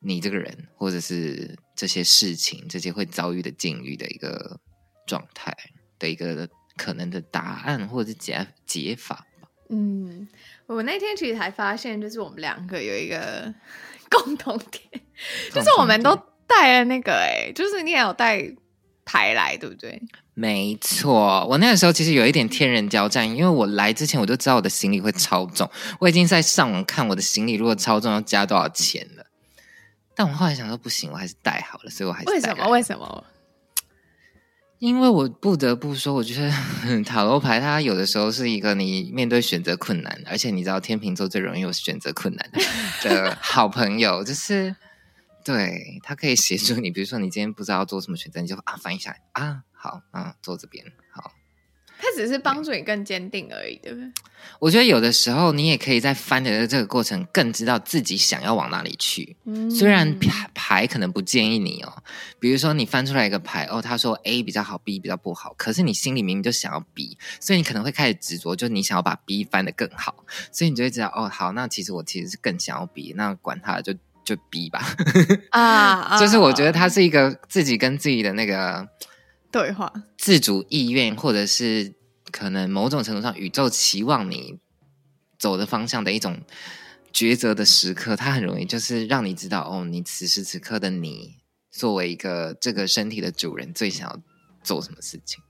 你这个人，或者是这些事情，这些会遭遇的境遇的一个状态的一个可能的答案，或者是解解法吧。嗯，我那天其实才发现，就是我们两个有一个 *laughs* 共同点，就是我们都带了那个、欸，哎，就是你也有带牌来，对不对？没错，我那个时候其实有一点天人交战，因为我来之前我就知道我的行李会超重，我已经在上网看我的行李如果超重要加多少钱了。但我后来想说不行，我还是带好了，所以我还是带。为什么？为什么？因为我不得不说，我觉得塔罗牌它有的时候是一个你面对选择困难，而且你知道天秤座最容易有选择困难的 *laughs* 好朋友，就是对他可以协助你。比如说你今天不知道做什么选择，你就啊翻一下啊，好啊，坐这边好。它只是帮助你更坚定而已，对不对？我觉得有的时候你也可以在翻的这个过程，更知道自己想要往哪里去。嗯，虽然牌牌可能不建议你哦，比如说你翻出来一个牌哦，他说 A 比较好，B 比较不好，可是你心里明明就想要 B，所以你可能会开始执着，就你想要把 B 翻得更好，所以你就会知道哦，好，那其实我其实是更想要 B，那管他就就 B 吧。啊，*laughs* 就是我觉得它是一个自己跟自己的那个。对话，自主意愿，或者是可能某种程度上宇宙期望你走的方向的一种抉择的时刻，它很容易就是让你知道，哦，你此时此刻的你，作为一个这个身体的主人，最想要做什么事情。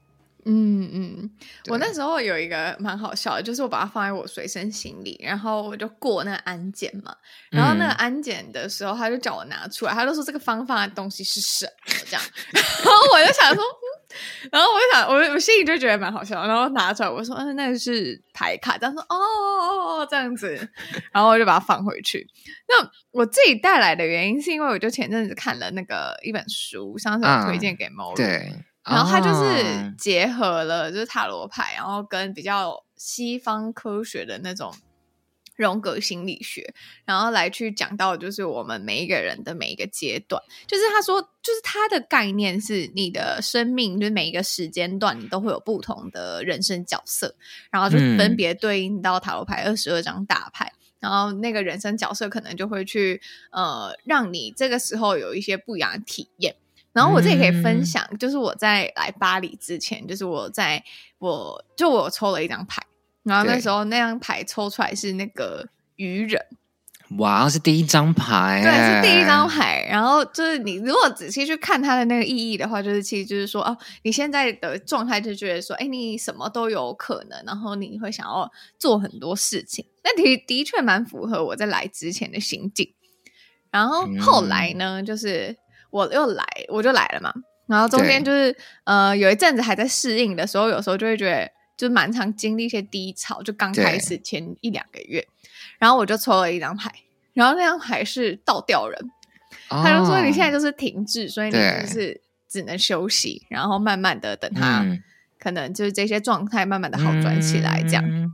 嗯嗯，我那时候有一个蛮好笑的，就是我把它放在我随身行李，然后我就过那个安检嘛，然后那个安检的时候，他就叫我拿出来，他就说这个方法的东西是什么这样，*laughs* 然后我就想说，嗯，然后我就想，我我心里就觉得蛮好笑，然后拿出来我说，嗯，那个是台卡，他说哦哦哦这样子，然后我就把它放回去。那我自己带来的原因是因为我就前阵子看了那个一本书，上次有推荐给某人。对。然后它就是结合了就是塔罗牌，然后跟比较西方科学的那种荣格心理学，然后来去讲到就是我们每一个人的每一个阶段，就是他说，就是他的概念是你的生命，就是每一个时间段你都会有不同的人生角色，然后就分别对应到塔罗牌二十二张大牌，嗯、然后那个人生角色可能就会去呃让你这个时候有一些不一样的体验。然后我这里可以分享，嗯、就是我在来巴黎之前，就是我在我就我抽了一张牌。然后那时候那张牌抽出来是那个愚人，哇，是第一张牌，对，是第一张牌。然后就是你如果仔细去看它的那个意义的话，就是其实就是说，哦，你现在的状态就觉得说，哎，你什么都有可能，然后你会想要做很多事情。那的的确蛮符合我在来之前的心境。然后后来呢，嗯、就是我又来，我就来了嘛。然后中间就是呃，有一阵子还在适应的时候，有时候就会觉得。就蛮常经历一些低潮，就刚开始前一两个月，然后我就抽了一张牌，然后那张牌是倒吊人，哦、他就说你现在就是停滞，所以你就是只能休息，然后慢慢的等他，嗯、可能就是这些状态慢慢的好转起来这样，嗯、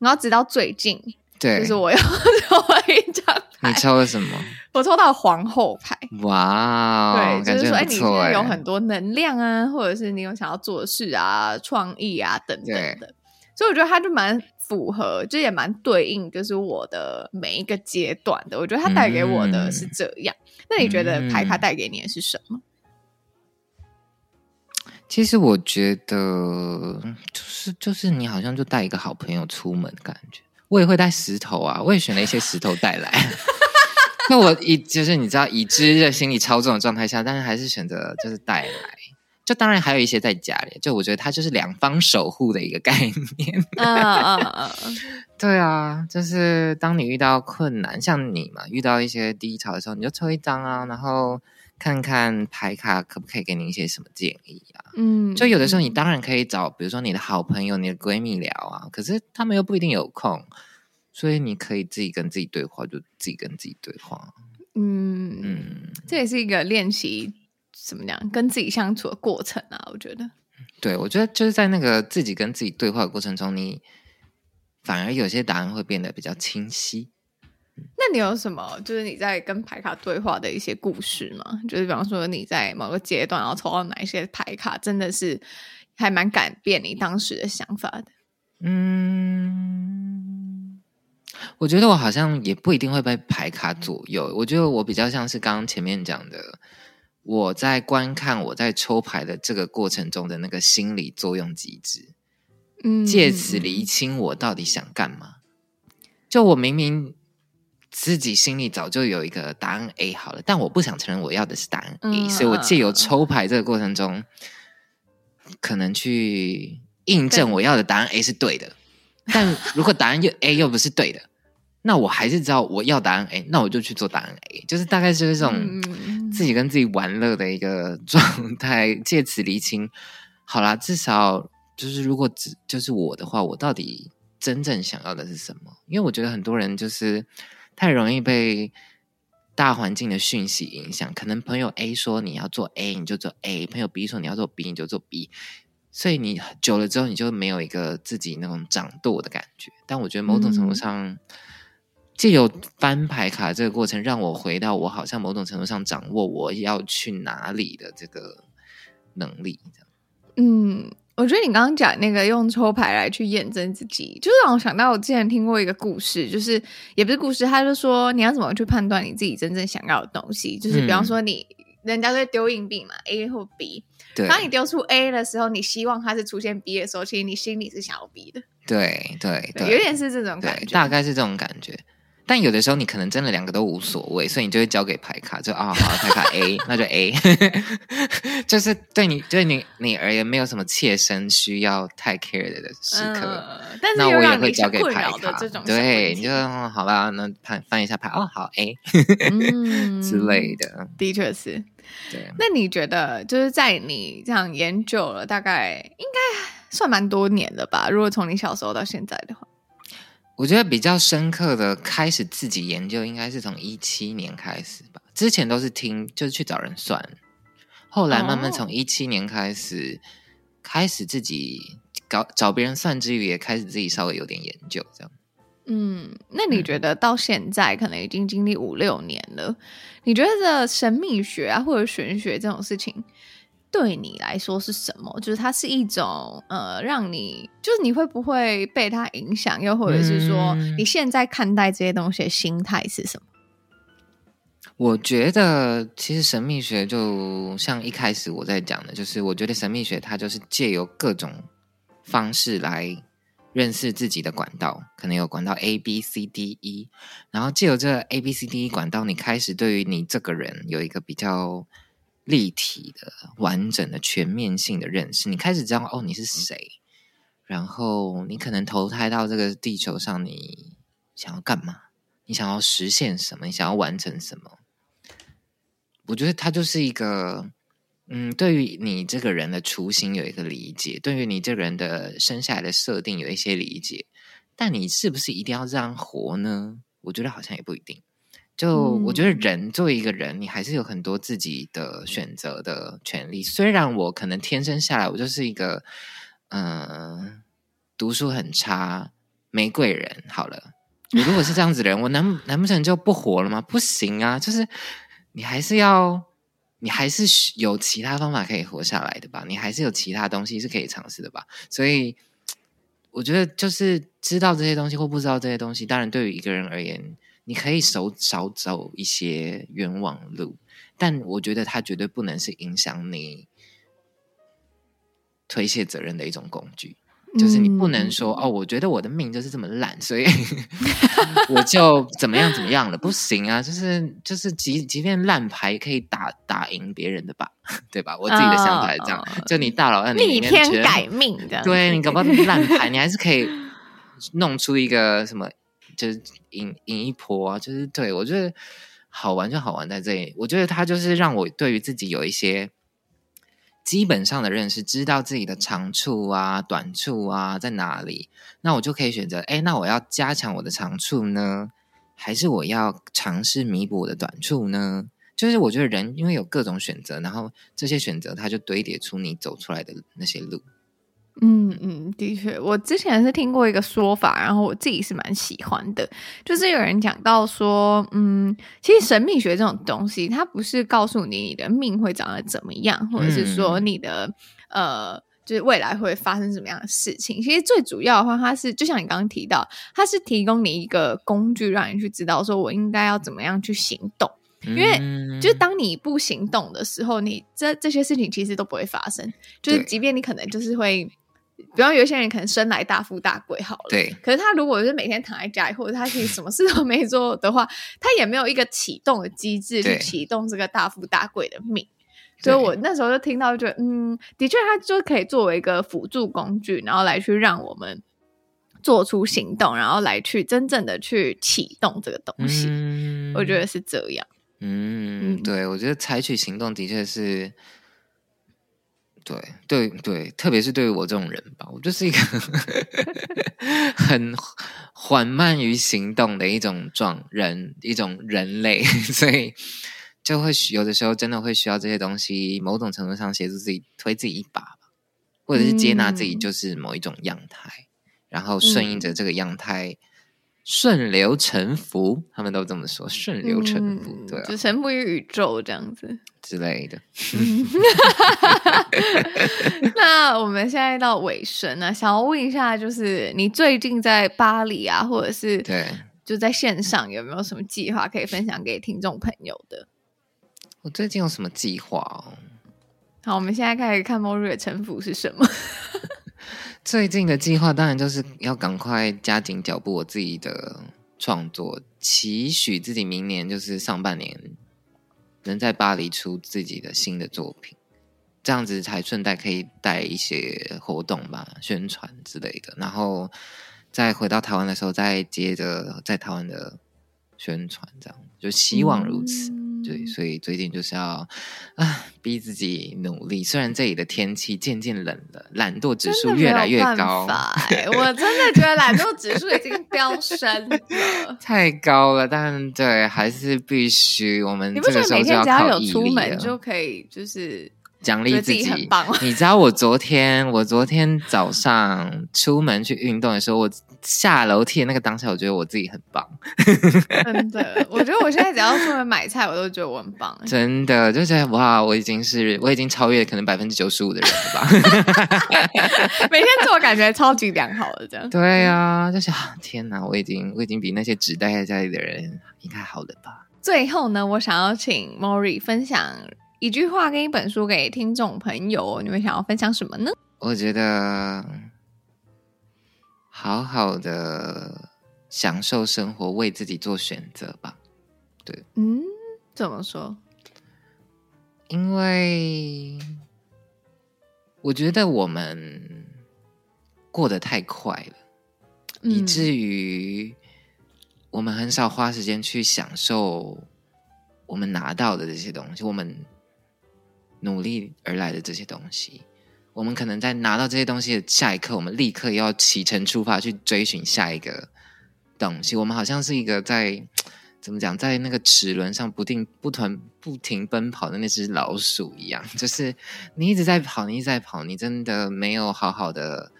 然后直到最近，对，就是我又 *laughs* 抽了一张牌，你抽了什么？我抽到皇后牌，哇、哦，对，就是说，哎，你今天有很多能量啊，或者是你有想要做的事啊、创意啊等等的，所以我觉得它就蛮符合，就也蛮对应，就是我的每一个阶段的。我觉得它带给我的是这样，嗯、那你觉得牌卡带给你的是什么？其实我觉得，就是就是你好像就带一个好朋友出门的感觉。我也会带石头啊，我也选了一些石头带来。*laughs* 那我已就是你知道已知的心理操纵的状态下，但是还是选择就是带来，就当然还有一些在家里。就我觉得它就是两方守护的一个概念。嗯嗯嗯，*laughs* 对啊，就是当你遇到困难，像你嘛，遇到一些低潮的时候，你就抽一张啊，然后看看牌卡可不可以给你一些什么建议啊。嗯，就有的时候你当然可以找，比如说你的好朋友、你的闺蜜聊啊，可是他们又不一定有空。所以你可以自己跟自己对话，就自己跟自己对话。嗯嗯，嗯这也是一个练习，怎么讲，跟自己相处的过程啊。我觉得，对，我觉得就是在那个自己跟自己对话的过程中，你反而有些答案会变得比较清晰。那你有什么就是你在跟牌卡对话的一些故事吗？就是比方说你在某个阶段，然后抽到哪一些牌卡，真的是还蛮改变你当时的想法的。嗯。我觉得我好像也不一定会被牌卡左右。我觉得我比较像是刚刚前面讲的，我在观看我在抽牌的这个过程中的那个心理作用机制，嗯，借此厘清我到底想干嘛。就我明明自己心里早就有一个答案 A 好了，但我不想承认我要的是答案 A，嗯，所以我借由抽牌这个过程中，可能去印证我要的答案 A 是对的。但如果答案又 A 又不是对的，那我还是知道我要答案 A，那我就去做答案 A，就是大概就是这种自己跟自己玩乐的一个状态，借此厘清。好啦，至少就是如果只就是我的话，我到底真正想要的是什么？因为我觉得很多人就是太容易被大环境的讯息影响，可能朋友 A 说你要做 A，你就做 A；朋友 B 说你要做 B，你就做 B。所以你久了之后，你就没有一个自己那种掌舵的感觉。但我觉得某种程度上，借由翻牌卡这个过程，让我回到我好像某种程度上掌握我要去哪里的这个能力。嗯，我觉得你刚刚讲那个用抽牌来去验证自己，就是让我想到我之前听过一个故事，就是也不是故事，他就说你要怎么去判断你自己真正想要的东西，就是比方说你。嗯人家在丢硬币嘛，A 或 B。对，当你丢出 A 的时候，你希望它是出现 B 的时候，其实你心里是想要 B 的。对对对，有点是这种感觉，大概是这种感觉。但有的时候你可能真的两个都无所谓，所以你就会交给牌卡，就啊、哦，好，牌卡 *laughs* A，那就 A，*laughs* 就是对你对你你而言没有什么切身需要太 care 的时刻，嗯、但是那我也会交给牌卡。对，你就好吧，那翻翻一下牌，哦，好 A，嗯、*laughs* 之类的，的确是。对，那你觉得就是在你这样研究了大概应该算蛮多年了吧？如果从你小时候到现在的话。我觉得比较深刻的开始自己研究，应该是从一七年开始吧。之前都是听，就是去找人算。后来慢慢从一七年开始，开始自己搞找别人算之余，也开始自己稍微有点研究，这样。嗯，那你觉得到现在可能已经经历五六年了，你觉得神秘学啊或者玄学这种事情对你来说是什么？就是它是一种呃，让你就是你会不会被它影响？又或者是说你现在看待这些东西的心态是什么？我觉得其实神秘学就像一开始我在讲的，就是我觉得神秘学它就是借由各种方式来。认识自己的管道，可能有管道 A B C D E，然后借由这 A B C D E 管道，你开始对于你这个人有一个比较立体的、完整的、全面性的认识。你开始知道哦，你是谁，然后你可能投胎到这个地球上，你想要干嘛？你想要实现什么？你想要完成什么？我觉得它就是一个。嗯，对于你这个人的雏形有一个理解，对于你这个人的生下来的设定有一些理解，但你是不是一定要这样活呢？我觉得好像也不一定。就我觉得人作为一个人，你还是有很多自己的选择的权利。虽然我可能天生下来我就是一个，嗯、呃，读书很差，没贵人。好了，我如果是这样子的人，我难难不成就不活了吗？不行啊，就是你还是要。你还是有其他方法可以活下来的吧？你还是有其他东西是可以尝试的吧？所以我觉得，就是知道这些东西或不知道这些东西，当然对于一个人而言，你可以少少走一些冤枉路，但我觉得它绝对不能是影响你推卸责任的一种工具。就是你不能说、嗯、哦，我觉得我的命就是这么烂，所以 *laughs* 我就怎么样怎么样了，不行啊！就是就是即即便烂牌可以打打赢别人的吧，对吧？我自己的想法是这样，哦、就你大佬让你逆天改命的，对你搞不好 *laughs* 烂牌，你还是可以弄出一个什么，就是赢赢一波啊！就是对我觉得好玩就好玩在这里，我觉得他就是让我对于自己有一些。基本上的认识，知道自己的长处啊、短处啊在哪里，那我就可以选择，哎，那我要加强我的长处呢，还是我要尝试弥补我的短处呢？就是我觉得人因为有各种选择，然后这些选择它就堆叠出你走出来的那些路。嗯嗯，的确，我之前是听过一个说法，然后我自己是蛮喜欢的，就是有人讲到说，嗯，其实神秘学这种东西，它不是告诉你你的命会长得怎么样，或者是说你的、嗯、呃，就是未来会发生什么样的事情。其实最主要的话，它是就像你刚刚提到，它是提供你一个工具，让你去知道说我应该要怎么样去行动。因为就是当你不行动的时候，你这这些事情其实都不会发生。就是即便你可能就是会。比方有些人可能生来大富大贵好了，对。可是他如果是每天躺在家里，或者他其实什么事都没做的话，他也没有一个启动的机制去启动这个大富大贵的命。所以我那时候就听到就嗯，的确，它就可以作为一个辅助工具，然后来去让我们做出行动，然后来去真正的去启动这个东西。嗯，我觉得是这样。嗯，嗯对，我觉得采取行动的确是。对对对，特别是对于我这种人吧，我就是一个 *laughs* 很缓慢于行动的一种状人，一种人类，*laughs* 所以就会有的时候真的会需要这些东西，某种程度上协助自己推自己一把吧，或者是接纳自己就是某一种样态，嗯、然后顺应着这个样态。嗯顺流成福，他们都这么说。顺流成福，嗯、对、啊，就臣服于宇宙这样子之类的。*laughs* 那我们现在到尾声呢，想要问一下，就是你最近在巴黎啊，或者是对，就在线上有没有什么计划可以分享给听众朋友的？我最近有什么计划哦？好，我们现在开始看末日的臣服是什么。最近的计划当然就是要赶快加紧脚步，我自己的创作，期许自己明年就是上半年能在巴黎出自己的新的作品，这样子才顺带可以带一些活动吧，宣传之类的，然后再回到台湾的时候，再接着在台湾的宣传，这样就希望如此。对，所以最近就是要啊，逼自己努力。虽然这里的天气渐渐冷了，懒惰指数越来越高。*laughs* 我真的觉得懒惰指数已经飙升了，*laughs* 太高了。但对，还是必须。我们这个时候就要靠有出门就可以，就是奖励自己很棒。你知道我昨天，我昨天早上出门去运动的时候，我下楼梯的那个当下，我觉得我自己很棒。*laughs* 真的，我觉得我现在只要出门买菜，我都觉得我很棒。真的，就觉得哇，我已经是我已经超越可能百分之九十五的人了吧？*laughs* 每天自我感觉超级良好的这样。*laughs* 对啊，就是啊，天哪，我已经我已经比那些只待在家里的人应该好了吧？最后呢，我想要请 Mori 分享一句话跟一本书给听众朋友，你们想要分享什么呢？我觉得。好好的享受生活，为自己做选择吧。对，嗯，怎么说？因为我觉得我们过得太快了，嗯，以至于我们很少花时间去享受我们拿到的这些东西，我们努力而来的这些东西。我们可能在拿到这些东西的下一刻，我们立刻要启程出发去追寻下一个东西。我们好像是一个在怎么讲，在那个齿轮上不定不团不停奔跑的那只老鼠一样，就是你一直在跑，你一直在跑，你真的没有好好的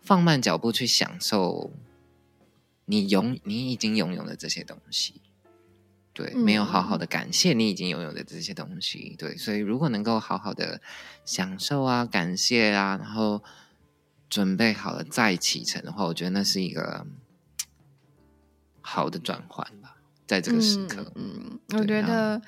放慢脚步去享受你拥你已经拥有的这些东西。对，没有好好的感谢你已经拥有的这些东西。对，所以如果能够好好的享受啊，感谢啊，然后准备好了再启程的话，我觉得那是一个好的转换吧，在这个时刻。嗯，嗯，我觉得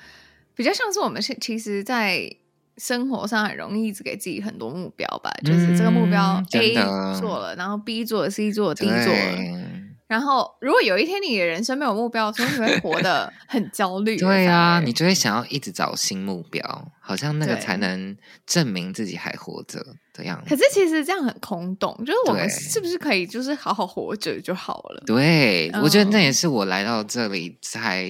比较像是我们是其实，在生活上很容易一直给自己很多目标吧，嗯、就是这个目标 A 做了，然后 B 做了，C 做了，D 做了。然后，如果有一天你的人生没有目标，的时候你会活得 *laughs* 很焦虑。对啊，你就会想要一直找新目标，好像那个才能证明自己还活着的样子。可是其实这样很空洞，就是我们是不是可以就是好好活着就好了？对，我觉得那也是我来到这里才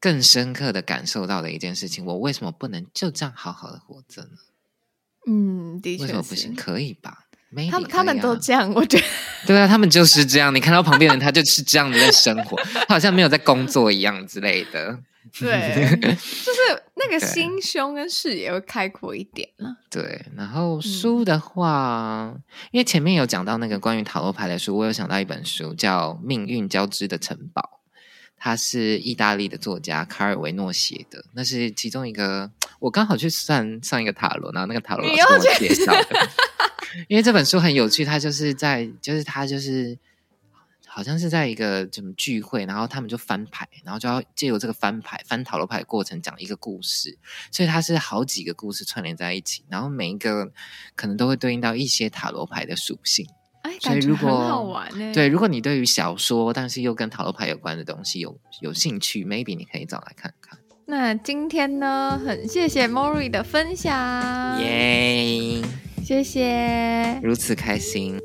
更深刻的感受到的一件事情。我为什么不能就这样好好的活着呢？嗯，的确，为什么不行？可以吧？他们他们都这样，我觉得 *laughs* 对啊，他们就是这样。你看到旁边人，他就是这样子在生活，他 *laughs* 好像没有在工作一样之类的。对，就是那个心胸跟视野会开阔一点了。*laughs* 对，然后书的话，嗯、因为前面有讲到那个关于塔罗牌的书，我有想到一本书叫《命运交织的城堡》，它是意大利的作家卡尔维诺写的，那是其中一个。我刚好去算上一个塔罗，然后那个塔罗老师给我介绍的。*laughs* 因为这本书很有趣，他就是在，就是他就是，好像是在一个什么聚会，然后他们就翻牌，然后就要借由这个翻牌、翻塔罗牌的过程讲一个故事，所以它是好几个故事串联在一起，然后每一个可能都会对应到一些塔罗牌的属性。哎，所以如果很好玩呢？对，如果你对于小说，但是又跟塔罗牌有关的东西有有兴趣，maybe 你可以找来看看。那今天呢，很谢谢 Mori 的分享，耶。谢谢，如此开心。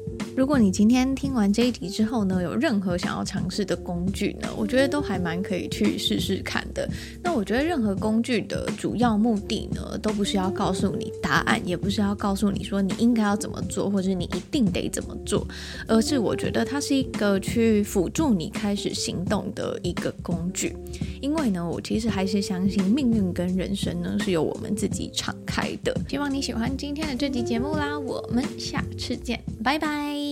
如果你今天听完这一集之后呢，有任何想要尝试的工具呢，我觉得都还蛮可以去试试看的。那我觉得任何工具的主要目的呢，都不是要告诉你答案，也不是要告诉你说你应该要怎么做，或者你一定得怎么做，而是我觉得它是一个去辅助你开始行动的一个工具。因为呢，我其实还是相信命运跟人生呢是由我们自己敞开的。希望你喜欢今天的这集节目啦，我们下次见，拜拜。